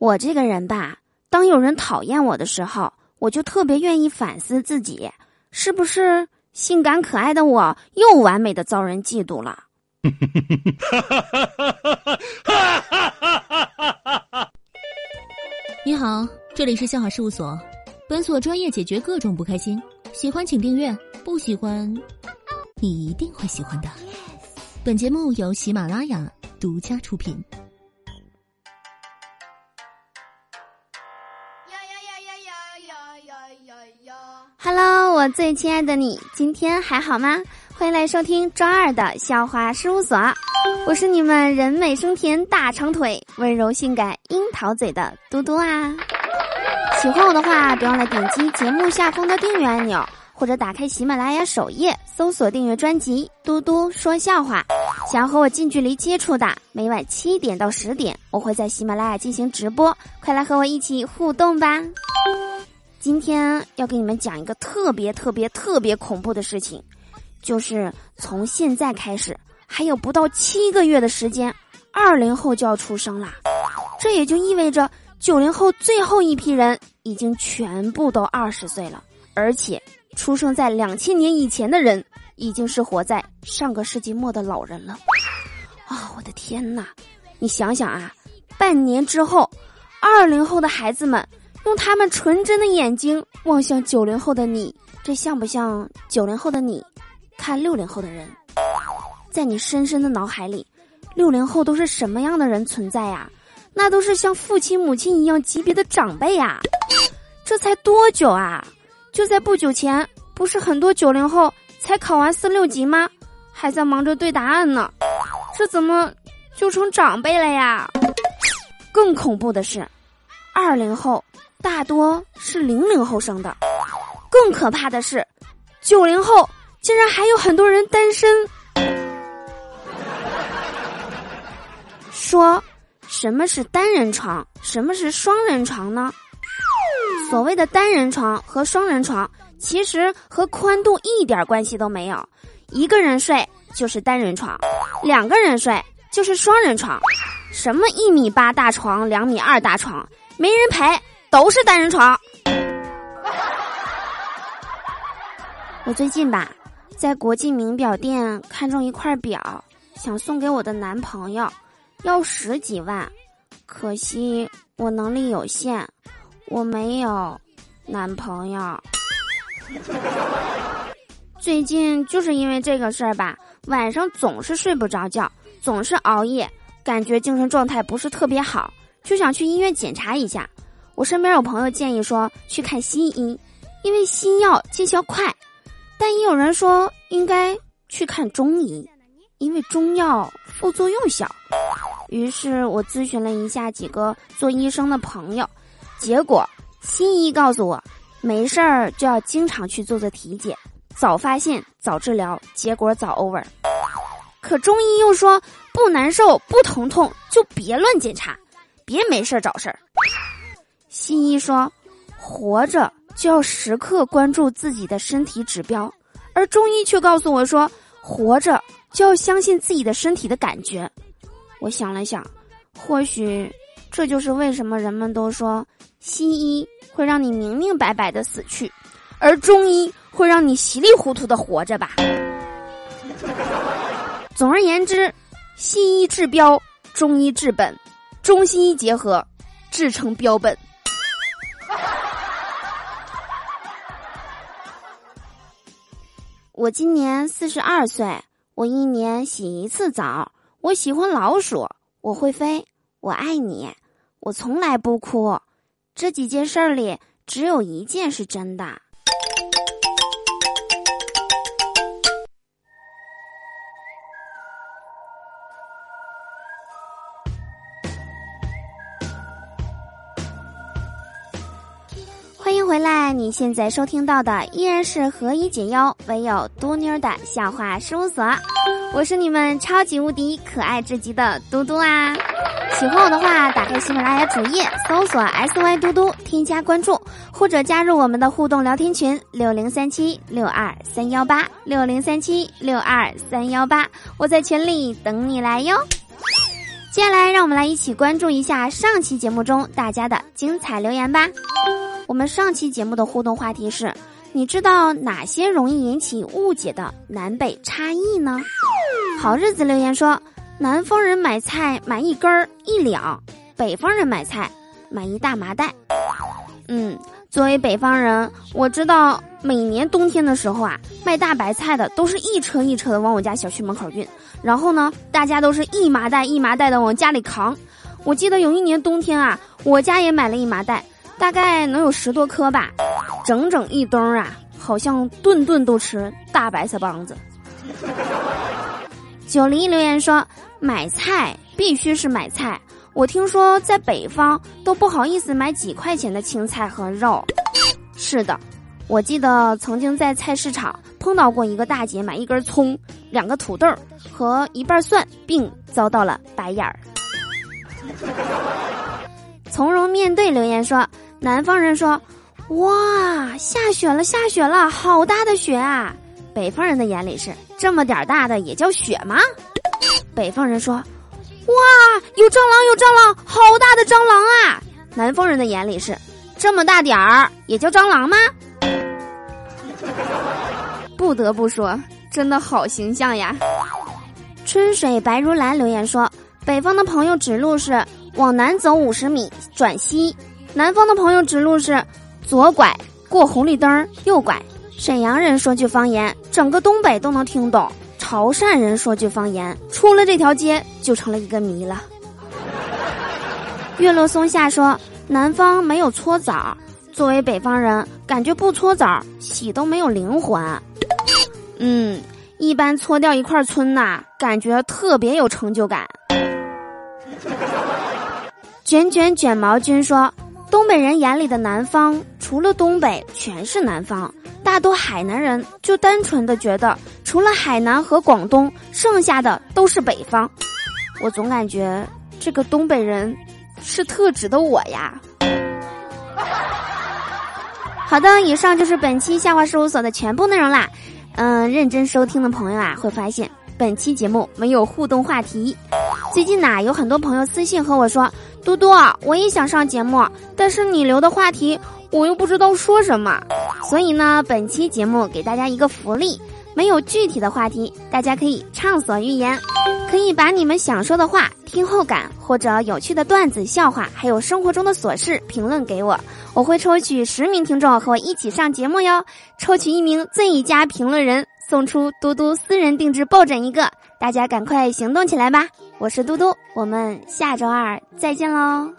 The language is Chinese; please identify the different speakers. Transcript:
Speaker 1: 我这个人吧，当有人讨厌我的时候，我就特别愿意反思自己，是不是性感可爱的我又完美的遭人嫉妒了？
Speaker 2: 你好，这里是笑话事务所，本所专业解决各种不开心，喜欢请订阅，不喜欢你一定会喜欢的。本节目由喜马拉雅独家出品。
Speaker 1: Hello，我最亲爱的你，今天还好吗？欢迎来收听周二的笑话事务所，我是你们人美声甜、大长腿、温柔性感、樱桃嘴的嘟嘟啊！喜欢我的话，别忘了点击节目下方的订阅按钮，或者打开喜马拉雅首页搜索订阅专辑《嘟嘟说笑话》。想要和我近距离接触的，每晚七点到十点，我会在喜马拉雅进行直播，快来和我一起互动吧！今天要给你们讲一个特别特别特别恐怖的事情，就是从现在开始还有不到七个月的时间，二零后就要出生啦。这也就意味着九零后最后一批人已经全部都二十岁了，而且出生在两千年以前的人已经是活在上个世纪末的老人了。啊，我的天呐！你想想啊，半年之后，二零后的孩子们。用他们纯真的眼睛望向九零后的你，这像不像九零后的你看六零后的人？在你深深的脑海里，六零后都是什么样的人存在呀？那都是像父亲母亲一样级别的长辈呀！这才多久啊？就在不久前，不是很多九零后才考完四六级吗？还在忙着对答案呢，这怎么就成长辈了呀？更恐怖的是，二零后。大多是零零后生的，更可怕的是，九零后竟然还有很多人单身。说，什么是单人床？什么是双人床呢？所谓的单人床和双人床，其实和宽度一点关系都没有。一个人睡就是单人床，两个人睡就是双人床。什么一米八大床、两米二大床，没人陪。都是单人床。我最近吧，在国际名表店看中一块表，想送给我的男朋友，要十几万，可惜我能力有限，我没有男朋友。最近就是因为这个事儿吧，晚上总是睡不着觉，总是熬夜，感觉精神状态不是特别好，就想去医院检查一下。我身边有朋友建议说去看西医，因为西药见效快，但也有人说应该去看中医，因为中药副作用小。于是我咨询了一下几个做医生的朋友，结果西医告诉我没事儿就要经常去做做体检，早发现早治疗，结果早 over。可中医又说不难受不疼痛就别乱检查，别没事儿找事儿。西医说，活着就要时刻关注自己的身体指标，而中医却告诉我说，活着就要相信自己的身体的感觉。我想了想，或许这就是为什么人们都说西医会让你明明白白的死去，而中医会让你稀里糊涂的活着吧。总而言之，西医治标，中医治本，中西医结合，制成标本。我今年四十二岁，我一年洗一次澡。我喜欢老鼠，我会飞，我爱你，我从来不哭。这几件事里，只有一件是真的。欢迎回来，你现在收听到的依然是何以解忧，唯有嘟妞的笑话事务所。我是你们超级无敌可爱至极的嘟嘟啊！喜欢我的话，打开喜马拉雅主页，搜索 S Y 嘟嘟，添加关注，或者加入我们的互动聊天群六零三七六二三幺八六零三七六二三幺八，我在群里等你来哟。接下来，让我们来一起关注一下上期节目中大家的精彩留言吧。我们上期节目的互动话题是：你知道哪些容易引起误解的南北差异呢？好日子留言说，南方人买菜买一根儿一两，北方人买菜买一大麻袋。嗯，作为北方人，我知道每年冬天的时候啊，卖大白菜的都是一车一车的往我家小区门口运。然后呢，大家都是一麻袋一麻袋的往家里扛。我记得有一年冬天啊，我家也买了一麻袋，大概能有十多颗吧，整整一兜啊，好像顿顿都吃大白菜帮子。九零留言说，买菜必须是买菜。我听说在北方都不好意思买几块钱的青菜和肉。是的，我记得曾经在菜市场碰到过一个大姐买一根葱。两个土豆和一半蒜，并遭到了白眼儿。从容面对留言说，南方人说：“哇，下雪了，下雪了，好大的雪啊！”北方人的眼里是：“这么点儿大的也叫雪吗？”北方人说：“哇，有蟑螂，有蟑螂，好大的蟑螂啊！”南方人的眼里是：“这么大点儿也叫蟑螂吗？”不得不说。真的好形象呀！春水白如蓝留言说：“北方的朋友指路是往南走五十米转西，南方的朋友指路是左拐过红绿灯右拐。”沈阳人说句方言，整个东北都能听懂；潮汕人说句方言，出了这条街就成了一个谜了。月落松下说：“南方没有搓澡，作为北方人，感觉不搓澡洗都没有灵魂。”嗯，一般搓掉一块村呐，感觉特别有成就感。卷卷卷毛君说，东北人眼里的南方，除了东北全是南方，大多海南人就单纯的觉得，除了海南和广东，剩下的都是北方。我总感觉这个东北人，是特指的我呀。好的，以上就是本期笑话事务所的全部内容啦。嗯，认真收听的朋友啊，会发现本期节目没有互动话题。最近呐，有很多朋友私信和我说：“多多，我也想上节目，但是你留的话题我又不知道说什么。”所以呢，本期节目给大家一个福利。没有具体的话题，大家可以畅所欲言，可以把你们想说的话、听后感或者有趣的段子、笑话，还有生活中的琐事评论给我，我会抽取十名听众和我一起上节目哟，抽取一名最佳评论人，送出嘟嘟私人定制抱枕一个，大家赶快行动起来吧！我是嘟嘟，我们下周二再见喽。